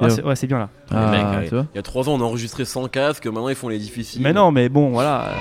Ah, c'est- ouais, c'est bien là. Ah, Les mecs, ouais. tu vois Il y a 3 ans, on a enregistré sans casque, maintenant ils font les difficiles. Mais non, mais bon, voilà.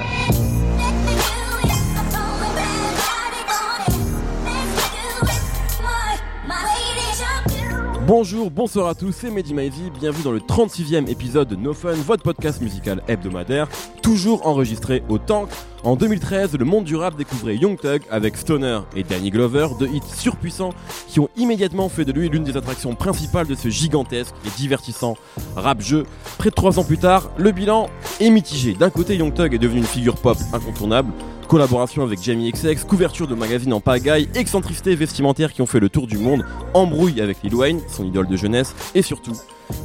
Bonjour, bonsoir à tous, c'est Mehdi Maizy, bienvenue dans le 36e épisode de No Fun, votre podcast musical hebdomadaire, toujours enregistré au Tank. En 2013, le monde du rap découvrait Young Thug avec Stoner et Danny Glover, deux hits surpuissants qui ont immédiatement fait de lui l'une des attractions principales de ce gigantesque et divertissant rap-jeu. Près de trois ans plus tard, le bilan est mitigé. D'un côté, Young Thug est devenu une figure pop incontournable, Collaboration avec Jamie XX, couverture de magazine en pagaille, excentricité vestimentaire qui ont fait le tour du monde, embrouille avec Lil Wayne, son idole de jeunesse, et surtout,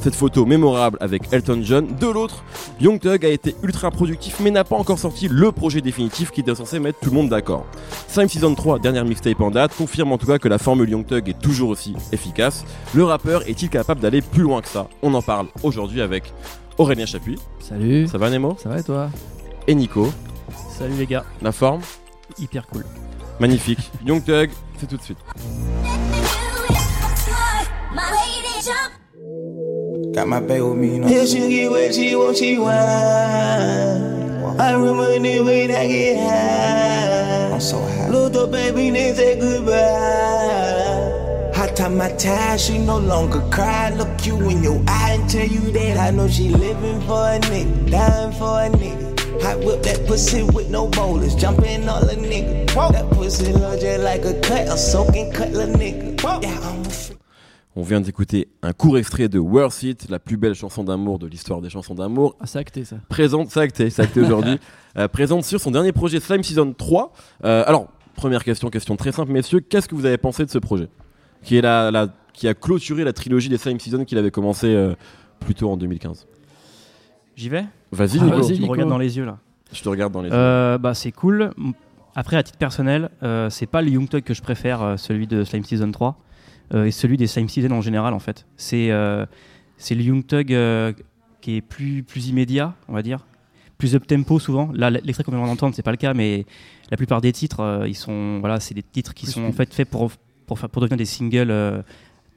cette photo mémorable avec Elton John. De l'autre, Young Thug a été ultra productif mais n'a pas encore sorti le projet définitif qui était censé mettre tout le monde d'accord. Slime Season 3, dernière mixtape en date, confirme en tout cas que la formule Young Thug est toujours aussi efficace. Le rappeur est-il capable d'aller plus loin que ça? On en parle aujourd'hui avec Aurélien Chapuis. Salut. Ça va Nemo? Ça va et toi? Et Nico. Salut les gars, La forme hyper cool. Magnifique. Young Thug, c'est tout de suite. Got my baby with me, you know. Yeah, she get what she want, she want. I remember the way that get high. I'm so high. Look up, baby, then say goodbye. My tie, she no longer cry. Look you in your eye and tell you that I know she living for a nigga, dying for a nigga. I whip that pussy with no boulders, jumping all a nigga. That pussy look just like a cut, a soaking cut, little nigga. Yeah, I'm a freak. On vient d'écouter un court extrait de Worth It, la plus belle chanson d'amour de l'histoire des chansons d'amour. Ah, c'est acté ça. Présente, c'est acté, c'est acté aujourd'hui. Euh, présente sur son dernier projet Slime Season 3. Euh, alors, première question, question très simple, messieurs. Qu'est-ce que vous avez pensé de ce projet qui, est la, la- qui a clôturé la trilogie des Slime Season qu'il avait commencé euh, plus tôt en 2015 J'y vais Vas-y, Ah, Nico. vas-y. Tu me Nico. regardes dans les yeux là. Je te regarde dans les yeux. Euh, bah c'est cool. Après, à titre personnel, euh, c'est pas le Young Thug que je préfère, euh, celui de Slime Season 3, euh, et celui des Slime Season en général en fait. C'est euh, c'est le Young Thug euh, qui est plus, plus immédiat, on va dire, plus up tempo souvent. Là, l'extrait qu'on vient d'entendre, c'est pas le cas, mais la plupart des titres, euh, ils sont voilà, c'est des titres qui Plus sont en fait faits pour pour faire pour devenir des singles euh,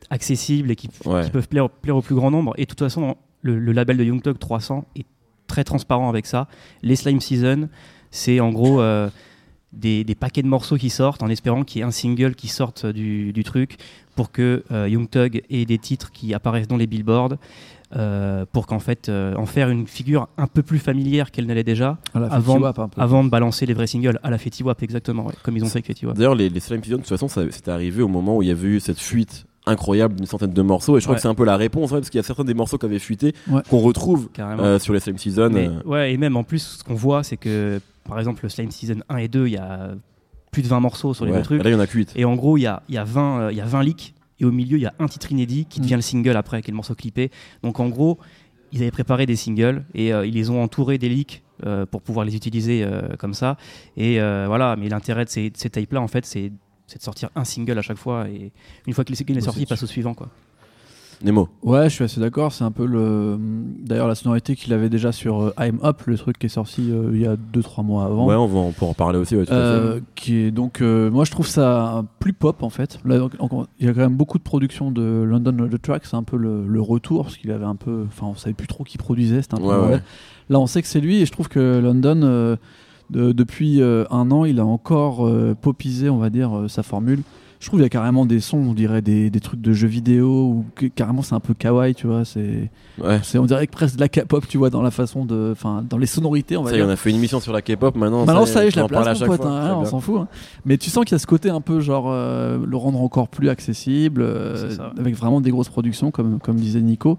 accessibles et qui, Ouais. qui peuvent plaire, plaire au plus grand nombre. Et de toute façon, le, le label de Young Thug 300 est très transparent avec ça. Les Slime Season, c'est en gros euh, des, des paquets de morceaux qui sortent en espérant qu'il y ait un single qui sorte du, du truc pour que euh, Young Thug ait des titres qui apparaissent dans les billboards. euh, pour qu'en fait euh, en faire une figure un peu plus familière qu'elle l'est déjà Avant- de balancer les vrais singles à la Fetty Wap exactement ouais, comme ils ont fait avec Fetty Wap D'ailleurs, les, les Slime Season, de toute façon, c'était arrivé au moment où il y avait eu cette fuite incroyable d'une centaine de morceaux. Et je crois Ouais. que c'est un peu la réponse, ouais, parce qu'il y a certains des morceaux qui avaient fuité Ouais. qu'on retrouve carrément euh, sur les Slime Season. Mais- euh, ouais, et même en plus, ce qu'on voit, c'est que par exemple, le Slime Season 1 et 2, il y a plus de 20 morceaux sur les ouais. deux trucs. Et Là, il y en a que 8. Et en gros, il y a, il y, a 20, euh, il y a 20 leaks. Et au milieu, il y a un titre inédit qui Mm. devient le single après, qui est le morceau clippé. Donc en gros, ils avaient préparé des singles et euh, ils les ont entourés des leaks euh, pour pouvoir les utiliser euh, comme ça. Et euh, voilà, mais l'intérêt de ces, de ces tapes-là, en fait, c'est c'est de sortir un single à chaque fois. Et une fois que le single est sorti, il passe au suivant. Quoi. Nemo. Ouais, je suis assez d'accord. C'est un peu le. D'ailleurs, la sonorité qu'il avait déjà sur euh, I'm Up, le truc qui est sorti euh, il y a 2-3 mois avant. Ouais, on, va, on peut en parler aussi. Ouais, tout à fait. Euh, qui est donc euh, moi je trouve ça plus pop en fait là il y a quand même beaucoup de production de London on the Track c'est un peu le, le retour parce qu'il avait un peu enfin on savait plus trop qui produisait c'était un peu Ouais, ouais. là on sait que c'est lui et je trouve que London euh, de- depuis euh, un an il a encore euh, popisé on va dire euh, sa formule je trouve qu'il y a carrément des sons on dirait des, des trucs de jeux vidéo ou que- carrément c'est un peu kawaii tu vois c'est Ouais. c'est on dirait que presque de la K-pop tu vois dans la façon de enfin dans les sonorités on va Ça y est, dire on a fait une émission sur la K-pop. Maintenant, Maintenant, ça y est, je on la à place, mon chaque pote, fois. hein, on s'en fout. hein. Mais tu sens qu'il y a ce côté un peu genre euh, le rendre encore plus accessible, euh, avec vraiment des grosses productions, comme, comme disait Nico,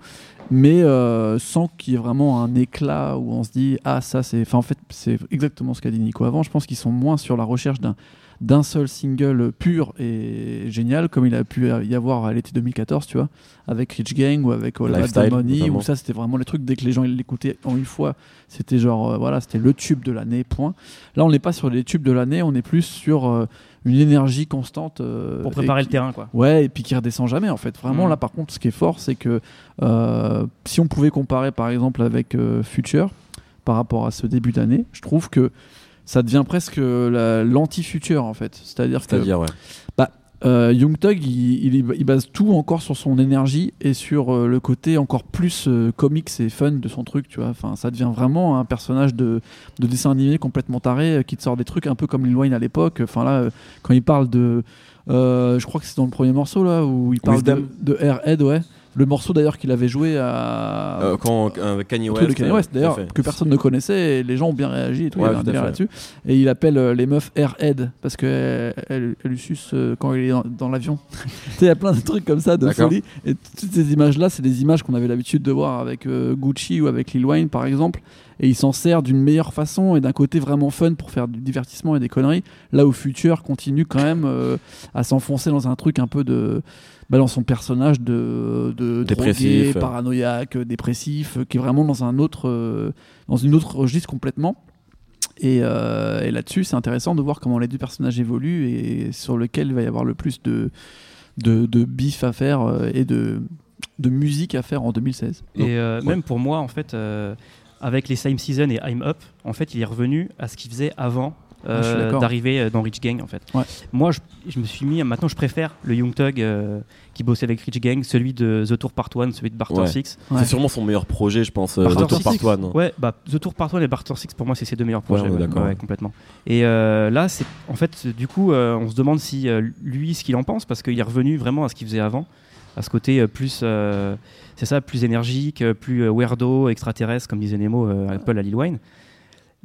mais euh, sans qu'il y ait vraiment un éclat où on se dit ah ça c'est. Enfin en fait c'est exactement ce qu'a dit Nico avant. Je pense qu'ils sont moins sur la recherche d'un d'un seul single pur et génial comme il a pu y avoir à l'été 2014 tu vois avec Rich Gang ou avec All About Lifestyle, Money où ça c'était vraiment les trucs dès que les gens l'écoutaient en une fois c'était genre euh, voilà c'était le tube de l'année point là on n'est pas sur les tubes de l'année on est plus sur euh, une énergie constante euh, Pour préparer qui- le terrain. Quoi. Ouais, et puis qui redescend jamais en fait. Vraiment, Mhm. là par contre, ce qui est fort, c'est que euh, si on pouvait comparer par exemple avec euh, Future par rapport à ce début d'année, je trouve que ça devient presque la- l'anti-Future en fait. C'est-à-dire que C'est-à-dire, ouais. Euh, Young Thug, il, il- il base tout encore sur son énergie et sur euh, le côté encore plus euh, comics et fun de son truc, tu vois. Enfin, ça devient vraiment un personnage de, de dessin animé complètement taré euh, qui te sort des trucs un peu comme Lil Wayne à l'époque. Enfin là, euh, quand il parle de, je crois que c'est dans le premier morceau là où il parle de, de Airhead, ouais. Le morceau d'ailleurs qu'il avait joué à Euh, quand euh, Kanye West, Kanye euh, West, d'ailleurs, que personne ne connaissait, et les gens ont bien réagi et tout, Ouais, il y avait un là-dessus. Et il appelle euh, les meufs Airhead, parce qu'elle elle, elle lui suce quand il est dans, dans l'avion. Il y a plein de trucs comme ça, de folie. Et toutes ces images-là, c'est des images qu'on avait l'habitude de voir avec Gucci ou avec Lil Wayne, par exemple. Et il s'en sert d'une meilleure façon et d'un côté vraiment fun pour faire du divertissement et des conneries. Là où Future continue quand même euh, à s'enfoncer dans un truc un peu de. Bah, dans son personnage de, de Dépressif. drogué, paranoïaque, dépressif, qui est vraiment dans un autre, euh, dans une autre registre complètement. Et, euh, et là-dessus, c'est intéressant de voir comment les deux personnages évoluent et sur lequel il va y avoir le plus de, de, de bif à faire euh, et de, de musique à faire en 2016. Et euh, Ouais. même pour moi, en fait, euh, avec les Slime Season et I'm Up, en fait, il est revenu à ce qu'il faisait avant euh, d'accord. d'arriver euh, dans Rich Gang, en fait. Ouais. Moi, je, je me suis mis, maintenant, je préfère le Young Thug euh, qui bossait avec Rich Gang, celui de The Tour Part 1, celui de Barter Ouais. 6. Ouais. C'est sûrement son meilleur projet, je pense, euh, Barter The Tour Six. Part One. Ouais, bah, The Tour Part 1 et Barter 6, pour moi, c'est ses deux meilleurs projets. d'accord, ouais, ouais. complètement. Et euh, là, c'est en fait, du coup, euh, on se demande si euh, lui, ce qu'il en pense, parce qu'il est revenu vraiment à ce qu'il faisait avant, à ce côté euh, plus, euh, c'est ça, plus énergique, euh, plus euh, weirdo, extraterrestre, comme disait Nemo, euh, un peu à Lil Wayne.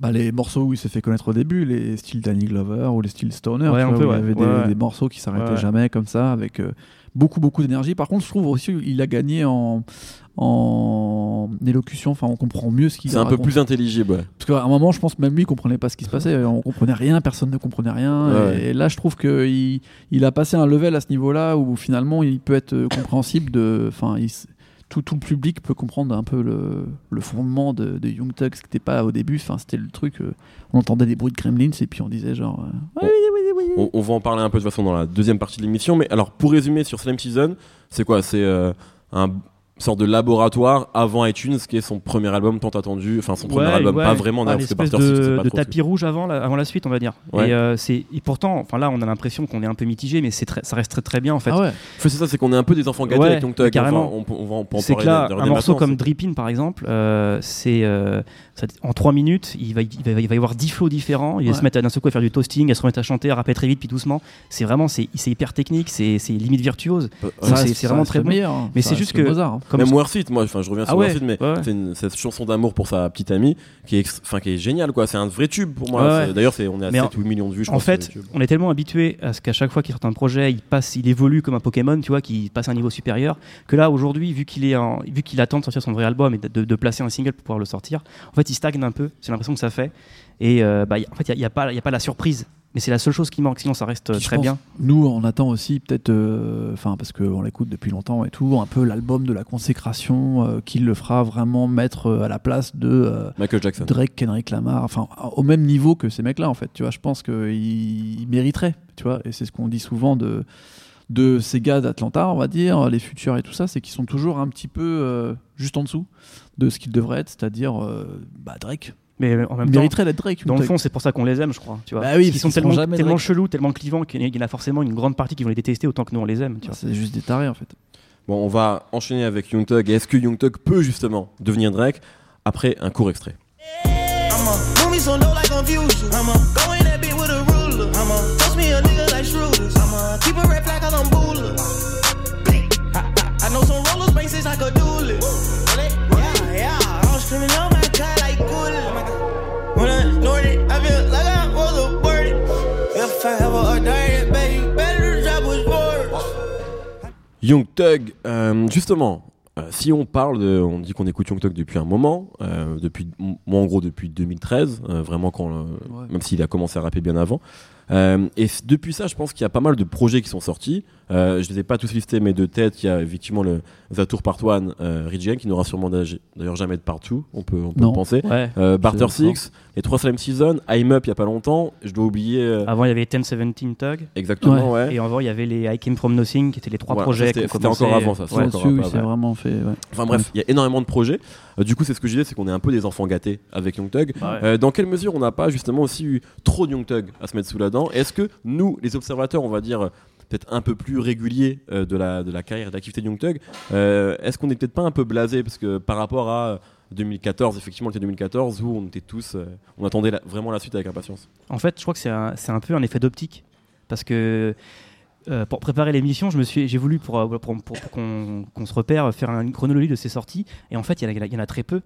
Bah, les morceaux où il s'est fait connaître au début, les styles Danny Glover ou les styles Stoner, Ouais, tu un vois, peu, où il y avait des, Ouais, ouais. des morceaux qui s'arrêtaient Ouais. jamais comme ça, avec euh, beaucoup beaucoup d'énergie. Par contre, je trouve aussi qu'il a gagné en, en élocution, enfin on comprend mieux ce qu'il C'est un peu raconte. plus intelligible. ouais. Parce qu'à un moment, je pense même lui, il comprenait pas ce qui se passait. On comprenait rien, personne ne comprenait rien. Ouais, et, et là, je trouve qu'il il a passé un level à ce niveau-là où finalement, il peut être compréhensible. De, enfin, il tout, tout le public peut comprendre un peu le, le fondement de, de Young qui n'était pas au début. Enfin, c'était le truc. euh, on entendait des bruits de gremlins et puis on disait genre. euh, On, on va en parler un peu de toute façon dans la deuxième partie de l'émission. Mais alors, pour résumer sur Slam Season, c'est quoi? C'est euh, un sorte de laboratoire avant iTunes, qui est son premier album tant attendu. Enfin, son premier Ouais, album, ouais. pas vraiment, Ah, d'ailleurs, parce que de, pas de ce tapis rouge avant la, avant la suite, on va dire. Ouais. Et, euh, c'est, et pourtant, enfin là, on a l'impression qu'on est un peu mitigé, mais c'est très, ça reste très très bien en fait. Ah ouais. que- C'est ça, c'est qu'on est un peu des enfants gâtés Ouais, avec Young Thug. carrément. Enfin, on, on va, on en C'est que là, un morceau comme Drippin par exemple, euh, c'est euh, ça- en 3 minutes, il va, il, va, il va y avoir 10 flows différents. Il va se mettre à d'un seul coup à faire du toasting, à se remettre à chanter, à rapper très vite puis doucement. C'est vraiment, c'est, c'est hyper technique, c'est, c'est limite virtuose. Ça ouais. c'est- vraiment très le bon. meilleur, hein. Mais Ça c'est juste que- Mozart, hein. Comme Même Worth It, moi, enfin, je reviens sur Ah ouais, Worth It, mais ouais, ouais. c'est une, cette chanson d'amour pour sa petite amie qui est, enfin, qui est géniale, quoi. C'est un vrai tube pour moi. D'ailleurs, c'est, on est à Mais 7 ou 8 millions de vues, je En pense. fait, on est tellement habitué à ce qu'à chaque fois qu'il sort un projet, il passe, il évolue comme un Pokémon, tu vois, qui passe à un niveau supérieur. Que là, aujourd'hui, vu qu'il est, en- vu qu'il attend de sortir son vrai album et de, de- de placer un single pour pouvoir le sortir, en fait, il stagne un peu. C'est l'impression que ça fait. Et euh, bah, y- en fait, il n'y a, pas, il y a pas la surprise. Mais c'est la seule chose qui manque. Sinon, ça reste euh, très bien. Nous, on attend aussi peut-être, euh, enfin parce qu'on l'écoute depuis longtemps et tout, un peu l'album de la consécration euh, qui le fera vraiment mettre euh, à la place de euh, Michael Jackson. Drake, Kendrick Lamar, enfin au même niveau que ces mecs-là en fait. Tu vois, je pense qu'ils mériteraient, tu vois, et c'est ce qu'on dit souvent de de ces gars d'Atlanta, on va dire, les futurs et tout ça, c'est qu'ils sont toujours un petit peu euh, juste en dessous de ce qu'ils devraient être, c'est-à-dire euh, bah, Drake. Mais en même mériterait d'être Drake. dans le fond, c'est pour ça qu'on les aime, je crois. Tu vois. Bah oui, parce sont tellement, jamais tellement chelous, tellement clivants qu'il y en a forcément une grande partie qui vont les détester autant que nous on les aime. Tu vois. c'est juste des tarés en fait. Bon, on va enchaîner avec Young Thug. Et Est-ce que Young Thug peut justement devenir Drake après un court extrait? Young Thug, euh, justement, euh, si on parle de. On dit qu'on écoute Young Thug depuis un moment, euh, depuis, moi en gros depuis 2013, euh, vraiment quand. Ouais. Même s'il a commencé à rapper bien avant. Euh, et depuis ça, je pense qu'il y a pas mal de projets qui sont sortis. Euh, je ne les ai pas tous listés, mais de tête, il y a effectivement le The Tour Part 1, euh, qui n'aura sûrement d'âge- d'ailleurs jamais de partout, on peut, on peut le penser. Ouais. Euh, Barter d'accord. Six, les trois Slam Season, I'm Up il y a pas longtemps, je dois oublier euh, Avant, il y avait 1017 Tug. exactement, ouais. Et avant, il y avait les I Came From Nothing, qui étaient les trois Ouais, projets. c'était- qui ont c'était commencé- encore avant, ça, Ouais. peu c'est après. vraiment fait. ouais. Enfin bref, il y a énormément de projets. Euh, du coup, c'est ce que je disais, c'est qu'on est un peu des enfants gâtés avec Young Thug. Ouais. Euh, dans quelle mesure on n'a pas justement aussi eu trop de Young Thug à se mettre sous la Est-ce que nous, les observateurs, on va dire peut-être un peu plus régulier euh, de, la, de la carrière et de Young Thug. Euh, Est-ce qu'on n'est peut-être pas un peu blasé? Parce que par rapport à 2014, effectivement, l'été 2014, où on était tous, euh, on attendait vraiment la suite avec impatience. En fait, je crois que c'est un, un peu un effet d'optique. Parce que euh, pour préparer l'émission, je me suis, j'ai voulu, pour, euh, pour, qu'on se repère, faire une chronologie de ses sorties. Et en fait, il y en a très peu.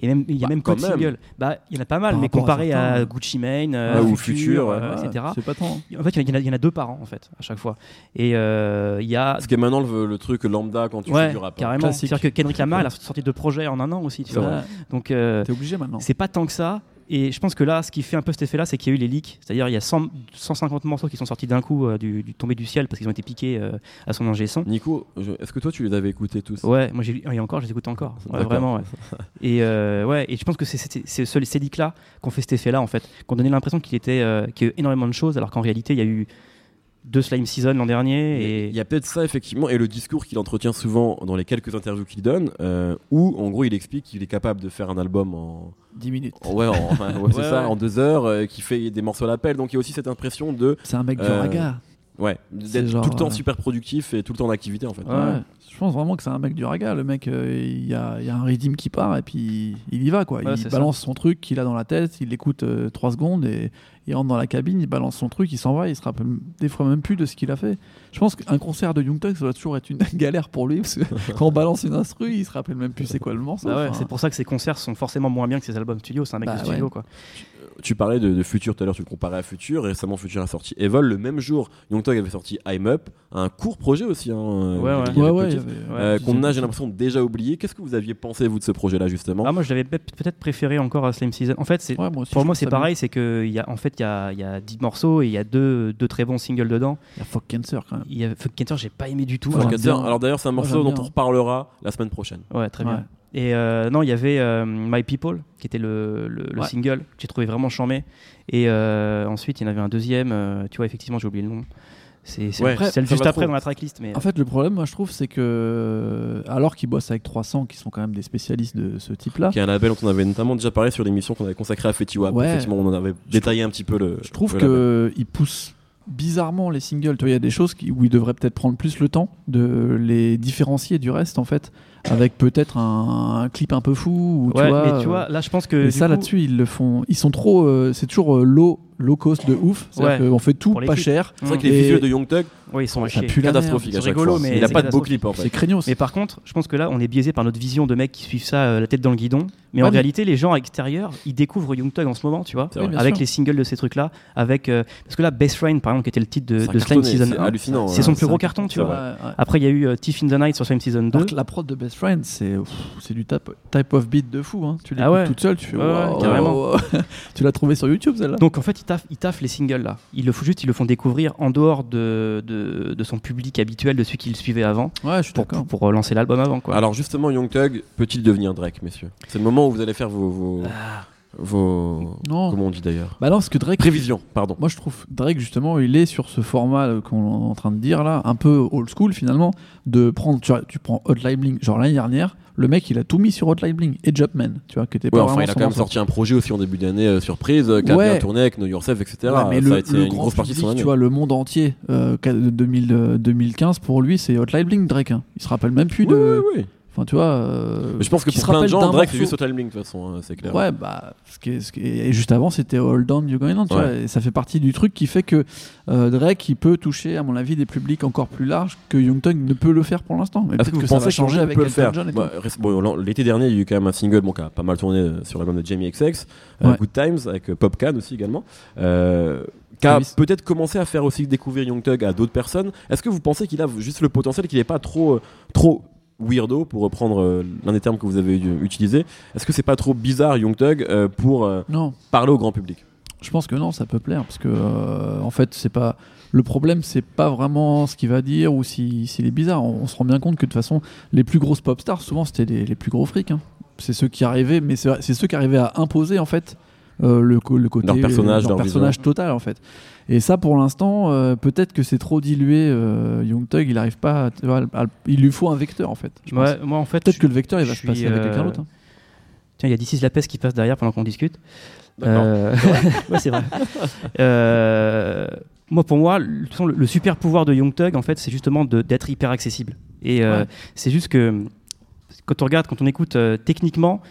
Et même, il y a Bah, même peu quand de même. singles. Bah, il y en a pas mal, Par mais à comparé à, Gucci Mane, euh, Ouais, ou Future, euh, Ouais, etc. C'est pas tant. En fait, il y, en a, y y en deux par an, en fait, à chaque fois. Et euh, il y a. Ce qui est maintenant le, le truc lambda quand tu fais Ouais, du rap. hein. carrément. C'est-à-dire que Kendrick Lamar, il a sorti deux projets en un an aussi, tu vois. Donc, euh, T'es obligé maintenant. c'est pas tant que ça. Et je pense que là, ce qui fait un peu cet effet-là, c'est qu'il y a eu les leaks. C'est-à-dire, il y a 100 150 morceaux qui sont sortis d'un coup euh, du, du tombé du ciel parce qu'ils ont été piqués euh, à son ingé son. Nico, est-ce que toi tu les avais écoutés tous? Ouais, moi j'ai et encore, je les écoute encore. Ouais, vraiment, ouais. Et euh, ouais, et je pense que c'est c'est- c'est ce- ces leaks-là qui ont fait cet effet-là, en fait, qui ont donné l'impression qu'il était, qu'il y a eu énormément de choses, alors qu'en réalité, il y a eu deux Slime Season l'an dernier. Et Il y a peut-être ça effectivement et le discours qu'il entretient souvent dans les quelques interviews qu'il donne, euh, où en gros il explique qu'il est capable de faire un album en, 10 minutes. en- ouais, en- enfin, ouais, c'est Ouais, ça, ouais. en deux heures, euh, qui fait des morceaux à l'appel. Donc il y a aussi cette impression de C'est un mec du Euh, raga. ouais d'être genre, tout le temps euh, super productif et tout le temps en activité en fait. Ouais. Ouais. Je pense vraiment que c'est un mec du raga. Le mec, euh, il y, a, il y a un rythme qui part et puis il y va. quoi. Ouais, il balance son truc qu'il a dans la tête, il l'écoute 3 secondes et il rentre dans la cabine, il balance son truc, il s'en va, il se rappelle des fois même plus de ce qu'il a fait. Je pense qu'un concert de Young Thug, ça doit toujours être une galère pour lui parce que quand on balance une instru, il se rappelle même plus c'est quoi le morceau. Bah ouais, Enfin, c'est pour ça que ses concerts sont forcément moins bien que ses albums studio. C'est un mec Bah de studio, ouais. quoi. Tu parlais de, de Future tout à l'heure, tu le comparais à Future. Récemment, Future a sorti Evol. Le même jour, Young Thug avait sorti I'm Up, un court projet aussi. Hein, euh, Ouais, euh, qu'on a, j'ai l'impression, déjà oublié. Qu'est-ce que vous aviez pensé, vous, de ce projet-là, justement? Ah, moi, je l'avais peut- peut-être préféré encore à Slime Season. En fait, c'est Ouais, moi aussi, pour moi, c'est pareil. C'est que il y a, en fait, il y a, y a 10 morceaux et il y a deux, deux très bons singles dedans. Il y a Fuck Cancer quand même. Il y a Fuck Cancer, j'ai pas aimé du tout. Fuck Cancer. Alors d'ailleurs, c'est un morceau dont on reparlera la semaine prochaine. Ouais, très Ouais. bien. Et euh, non, il y avait euh, My People, qui était le, le- le Ouais. single, que j'ai trouvé vraiment charmé. Et euh, ensuite, il y en avait un deuxième, euh, tu vois, effectivement, j'ai oublié le nom. C'est Ouais, juste après trop. dans la tracklist. Mais En fait, le problème, moi, je trouve, c'est que alors qu'ils bossent avec 300, qui sont quand même des spécialistes de ce type-là, Qui est un label dont on avait notamment déjà parlé sur l'émission qu'on avait consacrée à Fetty Wap. Ouais. Effectivement, on en avait détaillé un petit peu le. je trouve qu'ils poussent bizarrement les singles. Tu vois, il y a des choses qui, où ils devraient peut-être prendre plus le temps de les différencier du reste, en fait, avec peut-être un, un clip un peu fou. Ou, ouais, tu vois, mais tu euh, vois, là, je pense que. et ça coup- là-dessus, ils le font. Ils sont trop. euh, c'est toujours euh, low, low cost de ouf. C'est-à-dire Ouais. qu'on fait tout pas clips. cher. C'est vrai que les visuels de Young Thug, Oui, ils sont catastrophiques à C'est chaque rigolo, fois. mais Il a c'est pas de beau clip en fait. C'est craignos. Mais par contre, je pense que là, on est biaisé par notre vision de mecs qui suivent ça euh, la tête dans le guidon. Mais Ouais, en mais- réalité, les gens à l'extérieur, ils découvrent Young Thug en ce moment, tu vois, avec sûr. les singles de ces trucs-là. Avec euh, parce que là, Best Friend, par exemple, qui était le titre de, de Slime Season c'est 1, hallucinant. c'est ouais. son plus gros carton, tu vois. Après, il y a eu Thief in the Night sur Slime Season 2. Alors que la prod de Best Friend, c'est c'est du type, type of beat de fou. Hein. Tu l'écoutes Ah ouais. toute seule, tu fais Ouais, carrément. tu l'as trouvé sur YouTube celle-là? Donc en fait, ils taffent, ils taffent les singles là. Ils le font juste, ils le font découvrir en dehors de, de, de son public habituel, de celui qui le suivait avant, Ouais, je suis pour, pour, pour lancer l'album avant. Quoi. Alors justement, Young Thug peut-il devenir Drake, messieurs? C'est le moment où vous allez faire vos, vos, Ah. Vos- Non. comment on dit d'ailleurs Bah non, parce que Drake. Prévision, pardon. Moi, je trouve Drake justement, il est sur ce format euh, qu'on est en train de dire là, un peu old school finalement, de prendre. Tu, vois, tu prends Hotline Bling, genre l'année dernière, le mec il a tout mis sur Hotline Bling et Jumpman, tu vois, qui était pas Ouais, enfin, il a quand même sorti un projet aussi en début d'année euh, surprise, euh, qui a Ouais. bien tourné avec Know Yourself, etc. Ouais, mais ça le, a été le une grand grosse partie de public, son année. tu vois, le monde entier, euh, qu'a- de 2000, euh, 2015, pour lui, c'est Hotline Bling, Drake. hein. Il se rappelle même plus Oui, de. oui, oui. Enfin, tu vois. euh, Mais je pense que pour plein de gens, Drake c'est juste Total Bling de toute façon, hein, c'est clair. Ouais, bah, ce qui est- ce qui est- et juste avant, c'était Hold On, You Going On, tu Ouais. vois, et ça fait partie du truc qui fait que euh, Drake, il peut toucher, à mon avis, des publics encore plus larges que Young Thug ne peut le faire pour l'instant. Mais Est-ce peut-être que que, vous ça va changer avec peut le Elton faire John et Bah, bon, L'été dernier, il y a eu quand même un single bon, qui a pas mal tourné sur l'album de Jamie XX, euh. Good Times, avec euh, Pop Can aussi également. Euh, qui a Ah peut-être commencé à faire aussi découvrir Young Thug à d'autres personnes. Est-ce que vous pensez qu'il a juste le potentiel, qu'il n'est pas trop, trop weirdo, pour reprendre euh, l'un des termes que vous avez euh, utilisé Est-ce que c'est pas trop bizarre, Young Thug, euh, pour euh, Non, parler au grand public? Je pense que non, ça peut plaire parce que en fait, c'est pas le problème, c'est pas vraiment ce qu'il va dire ou si- s'il est bizarre. On, on se rend bien compte que de toute façon, les plus grosses pop stars, souvent, c'était les, les plus gros frics. hein. C'est ceux qui arrivaient, mais c'est ceux qui arrivaient à imposer en fait euh, le, côté Leur personnage, leur leur personnage total en fait. Et ça, pour l'instant, euh, peut-être que c'est trop dilué. euh, Young Thug, il arrive pas. à- tu vois, à- il lui faut un vecteur en fait. je. Ouais, moi en fait, Peut-être que le vecteur, il va se passer avec euh, quelqu'un d'autre. hein. Tiens, il y a d'ici la peste qui passe derrière pendant qu'on discute. D'accord. Euh, ouais, c'est vrai. Euh, moi, pour moi, le, super pouvoir de Young Thug, en fait, c'est justement d'être hyper accessible. Et euh, Ouais. c'est juste que quand on regarde, quand on écoute euh, techniquement,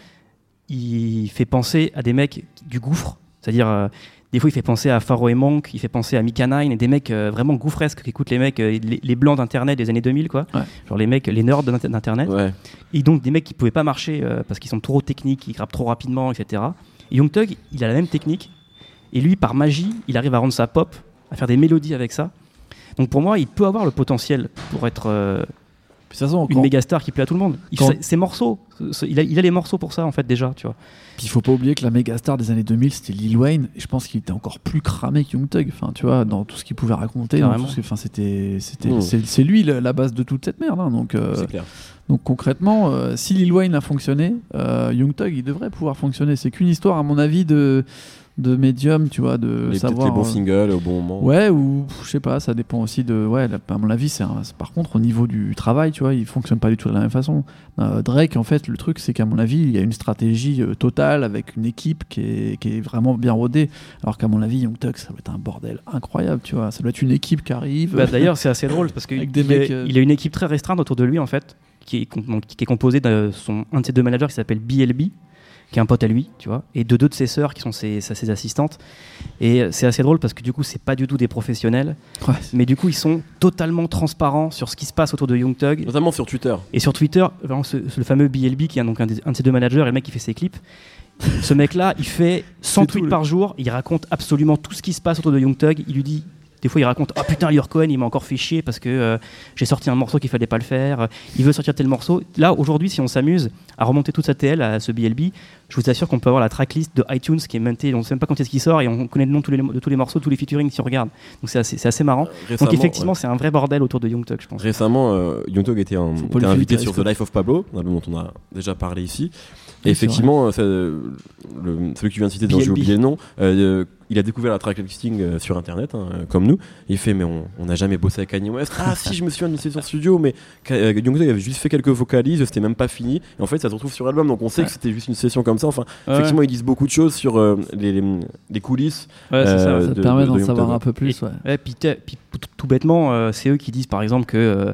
il fait penser à des mecs du gouffre. C'est-à-dire, euh, des fois, il fait penser à Pharaoh et Monk, il fait penser à Mika Nine, et des mecs euh, vraiment gouffresques qui écoutent les mecs, euh, les, les blancs d'Internet des années 2000, quoi. Ouais. Genre les mecs, les nerds d'Inter- d'Internet. Ouais. Et donc des mecs qui pouvaient pas marcher parce qu'ils sont trop techniques, ils grappent trop rapidement, etc. Et Young Thug, il a la même technique. Et lui, par magie, il arrive à rendre ça pop, à faire des mélodies avec ça. Donc pour moi, il peut avoir le potentiel pour être une quand- méga star qui plaît à tout le monde. Il, quand- ses- ses morceaux, ce- il a, il a les morceaux pour ça en fait déjà, tu vois. Puis il faut pas oublier que la méga star des années 2000 c'était Lil Wayne et je pense qu'il était encore plus cramé que Young Thug enfin tu vois dans tout ce qu'il pouvait raconter dans Carrément. tout ce que- enfin c'était c'était Mm. c'est c'est lui la, la base de toute cette merde hein, donc euh, C'est clair. donc concrètement euh, si Lil Wayne a fonctionné euh, Young Thug il devrait pouvoir fonctionner c'est qu'une histoire à mon avis de de médium tu vois de Les, savoir les bons euh, singles au bon moment. Ouais, ou je sais pas, ça dépend aussi de. Ouais, à mon avis, c'est par contre au niveau du travail, tu vois, il fonctionne pas du tout de la même façon. Euh, Drake, en fait, le truc, c'est qu'à mon avis, il y a une stratégie euh, totale avec une équipe qui est, qui est vraiment bien rodée. Alors qu'à mon avis, Young Thug, ça doit être un bordel incroyable, tu vois. Ça doit être une équipe qui arrive. Bah, D'ailleurs, c'est assez drôle parce qu'il euh, il a une équipe très restreinte autour de lui en fait, qui est, qui est composée de son, un de ses deux managers qui s'appelle BLB, qui est un pote à lui, tu vois, et de deux de ses sœurs qui sont ses, sa- ses assistantes. Et c'est assez drôle parce que du coup, c'est pas du tout des professionnels, Ouais, mais du coup, ils sont totalement transparents sur ce qui se passe autour de Young Thug. Notamment sur Twitter. Et sur Twitter, vraiment, ce, ce- le fameux BLB, qui est donc un, des- un de ses deux managers, et le mec qui fait ses clips. Ce mec-là, il fait 100 C'est tweets le- par jour, il raconte absolument tout ce qui se passe autour de Young Thug. Il lui dit, des fois, il raconte Ah putain, Lior Cohen, il m'a encore fait chier parce que euh, j'ai sorti un morceau qu'il fallait pas le faire. Il veut sortir tel morceau. Là, aujourd'hui, si on s'amuse à remonter toute sa TL à ce BLB, je vous assure qu'on peut avoir la tracklist de iTunes qui est montée. On sait même pas quand est-ce qu'il sort et on connaît le nom de tous les, de tous les morceaux, tous les featuring si on regarde. Donc c'est assez, marrant. Récemment, Donc effectivement, ouais. c'est un vrai bordel autour de Young Thug, je pense. Récemment, euh, Young Thug était, un- était invité sur The Life of Pablo, dont on a déjà parlé ici. Et effectivement, euh, euh, le- celui que tu viens de citer, dont j'ai oublié le nom, euh, euh, il a découvert la track listing euh, sur internet, hein, euh, comme nous. Il fait, mais on n'a jamais bossé avec Kanye West. Ah, si, je me souviens d'une session studio, mais euh, Young Thug avait juste fait quelques vocalises, c'était même pas fini. Et en fait, ça se retrouve sur l'album, donc on sait Ouais. que c'était juste une session comme ça. Enfin, Ouais. effectivement, ils disent beaucoup de choses sur euh, les, les- les coulisses. Ouais, c'est ça. Ça te de- permet de- d'en de savoir Thug. un peu plus, ouais. Ouais, puis, tout, tout bêtement, euh, c'est eux qui disent par exemple que euh,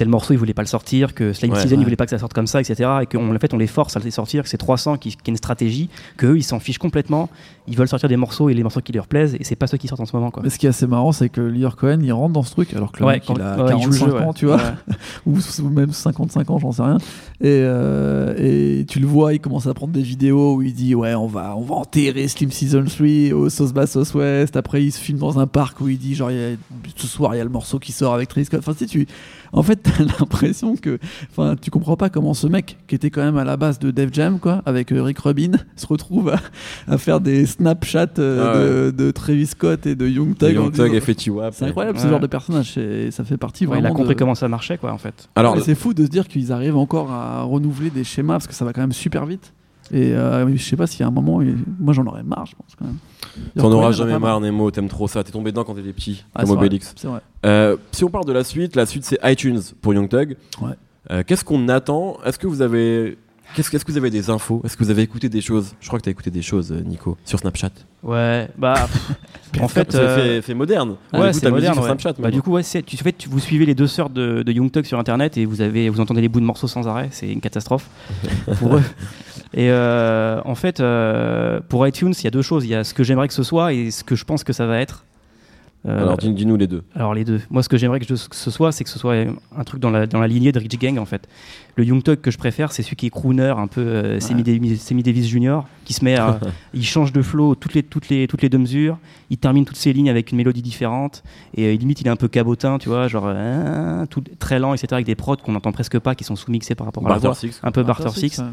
tel morceau ils voulaient pas le sortir, que Slime Ouais, Season ouais. ils voulaient pas que ça sorte comme ça, etc. Et qu'en fait on les force à les sortir, que c'est 300 qui, qui est une stratégie, que eux ils s'en fichent complètement, ils veulent sortir des morceaux et les morceaux qui leur plaisent, et c'est pas ceux qui sortent en ce moment quoi. Mais ce qui est assez marrant, c'est que Lior Cohen, il rentre dans ce truc, alors que le Ouais, mec, quand- il a ouais, il joue le 45 jeu, ouais. ans, tu vois. Ouais. ou, ou même 55 ans, j'en sais rien. Et, euh, et tu le vois, il commence à prendre des vidéos où il dit ouais, on va, on va enterrer Slim Season 3 au Sauce Bass Sauce West. Après, il se filme dans un parc où il dit genre il y a- ce soir il y a le morceau qui sort avec Travis Scott. Enfin, sais, tu, en fait, t'as l'impression que, enfin, tu comprends pas comment ce mec qui était quand même à la base de Def Jam, quoi, avec euh, Rick Rubin, se retrouve à, à faire des Snapchats euh, de, de Travis Scott et de Young Thug. Young Thug et Fetty Wap. C'est incroyable ce Ouais. genre de personnage. Ça fait partie Ouais, vraiment. il a compris de- comment ça marchait quoi en fait. Alors, Ouais, c'est fou de se dire qu'ils arrivent encore à renouveler des schémas parce que ça va quand même super vite. Et euh, je sais pas s'il y a un moment, il- moi j'en aurais marre, je pense quand même. T'en auras jamais marre, Nemo, t'aimes trop ça. T'es tombé dedans quand t'étais petit, Ah, comme Obélix. Vrai. Euh, si on parle de la suite, la suite c'est iTunes pour Young Thug. Ouais. Euh, Qu'est-ce qu'on attend? Est-ce que vous avez. Qu'est-ce est-ce que vous avez des infos? Est-ce que vous avez écouté des choses? Je crois que t'as écouté des choses, euh, Nico, sur Snapchat. Ouais, bah en fait. c'est euh, fait, fait moderne. On Ouais, c'est moderne. sur ouais. Snapchat. Bah, du coup, ouais, tu, en fait, tu- vous suivez les deux sœurs de, de Young Thug sur internet et vous, avez, vous entendez les bouts de morceaux sans arrêt. C'est une catastrophe pour eux. Et euh, en fait, euh, pour iTunes, il y a deux choses. Il y a ce que j'aimerais que ce soit et ce que je pense que ça va être. Euh, Alors dis- dis-nous les deux. alors les deux. Moi, ce que j'aimerais que, je- que ce soit, c'est que ce soit un truc dans la, dans la lignée de Rich Gang, en fait. Le Young Thug que je préfère, c'est celui qui est crooner, un peu euh, Sammy Davis- Sammy Davis Jr., qui se met à, il change de flow toutes les, toutes les, toutes les deux mesures, il termine toutes ses lignes avec une mélodie différente, et euh, limite il est un peu cabotin, tu vois, genre euh, tout, très lent, etc., avec des prods qu'on n'entend presque pas, qui sont sous-mixés par rapport à la Barter voix. Six. Un peu Barter Barter Six. Six, ouais.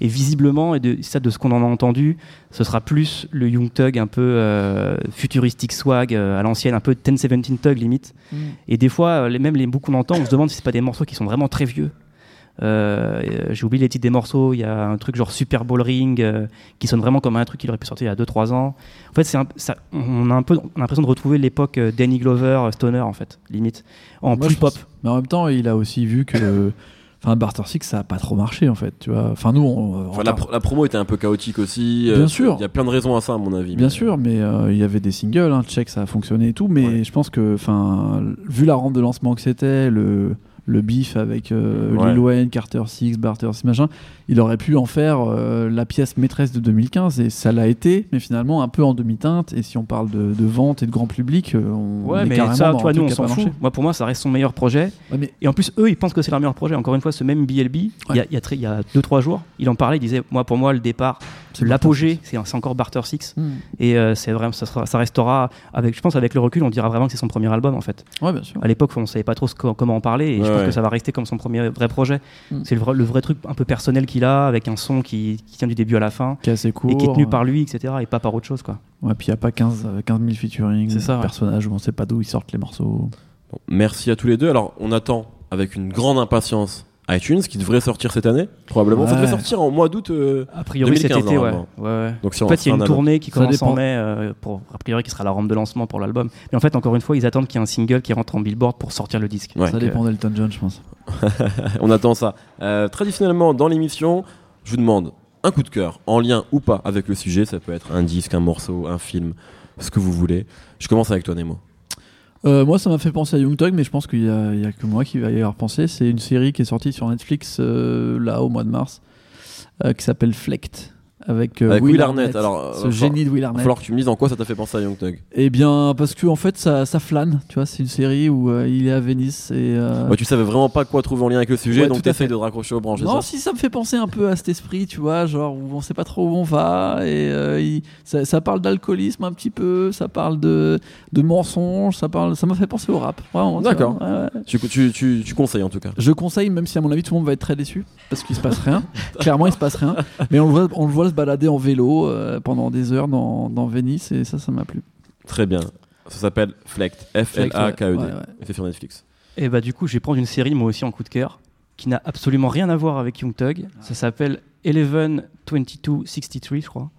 Et visiblement, et de, ça de ce qu'on en a entendu, ce sera plus le Young Thug un peu euh, futuristique swag euh, à l'ancienne, un peu 10-17 Thug limite. Mm. Et des fois, euh, les, même les bouts qu'on entend, on se demande si c'est pas des morceaux qui sont vraiment très vieux. Euh, euh, J'ai oublié les titres des morceaux. Il y a un truc genre Super Bowl Ring euh, qui sonne vraiment comme un truc qui aurait pu sortir il y a 2-3 ans. En fait, un- ça- on a un peu l'impression de retrouver l'époque Danny Glover, Stoner en fait, limite, en Moi, plus pop. pense- Mais en même temps, il a aussi vu que. Enfin, Barter Six, ça a pas trop marché en fait, tu vois. Enfin, nous, on, Enfin, la, pro- la promo était un peu chaotique aussi. Bien sûr. Il y a plein de raisons à ça, à mon avis. Bien mais- sûr, mais euh, il y avait des singles, hein, check, ça a fonctionné et tout, mais Ouais. je pense que, enfin, vu la rampe de lancement que c'était, le, le beef avec euh, Ouais. Lil Wayne, Carter Six, Barter Six, machin, il aurait pu en faire euh, la pièce maîtresse de 2015 et ça l'a été, mais finalement un peu en demi-teinte. Et si on parle de, de vente et de grand public, euh, on, Ouais, on est mais carrément ça, dans un nous, on s'en fout. Moi, pour moi, ça reste son meilleur projet. Ouais, mais Et en plus, eux, ils pensent que c'est leur meilleur projet. Encore une fois, ce même BLB, il y a- il y a 2-3 jours, il en parlait, il disait Moi, pour moi, le départ, C'est l'apogée, c'est encore Barter Six. Hmm. Et euh, c'est vraiment, ça, sera- ça restera, avec, je pense, avec le recul, on dira vraiment que c'est son premier album, en fait. Ouais, bien sûr. À l'époque, on savait pas trop ce comment en parler, et pense ouais. que ça va rester comme son premier vrai projet. Mm. C'est le vrai, le vrai truc un peu personnel qu'il a, avec un son qui, qui tient du début à la fin, Qui est assez court. et qui est tenu par lui, etc., et pas par autre chose, quoi. Ouais, puis il n'y a pas 15, euh, 15 000 featuring, C'est ça, ouais. personnages où on sait pas d'où ils sortent les morceaux. Bon, merci à tous les deux. Alors, on attend avec une grande impatience iTunes qui devrait sortir cette année, probablement. Ça devrait sortir en mois d'août. euh, A priori, 2015, cet été, ouais. normalement. ouais, ouais. Donc, si En fait, il y a une un tournée qui commence en mai, euh, pour, a priori, qui sera la rampe de lancement pour l'album. Mais en fait, encore une fois, ils attendent qu'il y ait un single qui rentre en billboard pour sortir le disque. Ouais. ça Donc, dépend euh, d'Elton John, je pense. on attend ça. Euh, traditionnellement, dans l'émission, je vous demande un coup de cœur, en lien ou pas avec le sujet. Ça peut être un disque, un morceau, un film, ce que vous voulez. Je commence avec toi, Nemo. Euh, moi, ça m'a fait penser à Young Thug, mais je pense qu'il y, a a que moi qui va y avoir pensé. C'est une série qui est sortie sur Netflix euh, là au mois de mars, euh, qui s'appelle Flecked, avec, euh, Avec Will Arnett. Alors, ce génie de Will Arnett. falloir que tu me dises en quoi ça t'a fait penser à Young Thug. Eh bien, parce que en fait, ça, ça flâne. Tu vois, c'est une série où euh, il est à Venise et. euh, Ouais, tu savais vraiment pas quoi trouver en lien avec le sujet, Ouais, donc t'essayes de te raccrocher aux branches. Non, ça si ça me fait penser un peu à cet esprit, tu vois, genre où on sait pas trop où on va et euh, il- ça, ça parle d'alcoolisme un petit peu, ça parle de, de mensonges, ça parle, ça m'a fait penser au rap. Vraiment, D'accord. ouais. tu, tu, tu, tu conseilles en tout cas. Je conseille, même si à mon avis tout le monde va être très déçu, parce qu'il se passe rien. Clairement, il se passe rien. Mais on le voit, on le voit se balader en vélo euh, pendant des heures dans, dans Venise et ça, ça m'a plu. Très bien. Ça s'appelle Flect. F-L-A-K-E-D. Ouais, ouais. Et c'est sur Netflix. Et bah, du coup, je vais prendre une série, moi aussi, en coup de cœur, qui n'a absolument rien à voir avec Young Thug. Ça s'appelle Eleven 2263, je crois.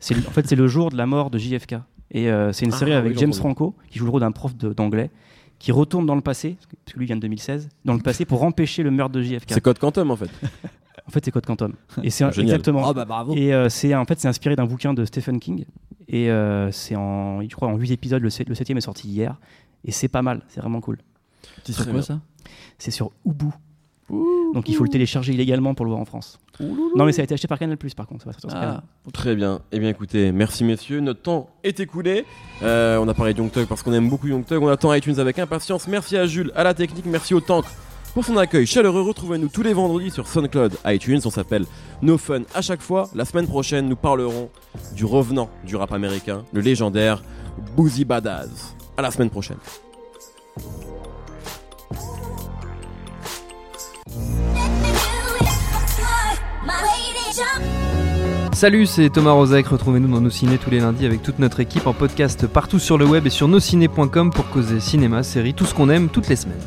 C'est, en fait, c'est le jour de la mort de JFK. Et euh, c'est une Ah, série avec James. Franco, qui joue le rôle d'un prof de- d'anglais, qui retourne dans le passé, parce que lui vient de 2016, dans le passé pour empêcher le meurtre de JFK. C'est Code Quantum en fait. En fait, c'est Code Quantum. Et c'est exactement. bah bravo. Et euh, c'est en fait c'est inspiré d'un bouquin de Stephen King. Et euh, c'est en, je crois, en 8 épisodes. Le, sept- le septième est sorti hier. Et c'est pas mal. C'est vraiment cool. C'est sur bien. quoi ça? C'est sur Ubu. Donc il faut le télécharger illégalement pour le voir en France. Non, mais ça a été acheté par Canal Plus par contre. Ça va. Ah, Très bien. Eh bien écoutez, merci messieurs. Notre temps est écoulé. Euh, on a parlé de Young Thug parce qu'on aime beaucoup Young Thug. On attend iTunes avec impatience. Merci à Jules, à la technique. Merci au Tank pour son accueil chaleureux. Retrouvez-nous tous les vendredis sur SoundCloud, iTunes. On s'appelle No Fun à chaque fois. La semaine prochaine, nous parlerons du revenant du rap américain, le légendaire Boozy Badass. À la semaine prochaine. Salut, c'est Thomas Rozek. Retrouvez-nous dans nos ciné tous les lundis avec toute notre équipe en podcast partout sur le web et sur nosciné.com pour causer cinéma, séries, tout ce qu'on aime toutes les semaines.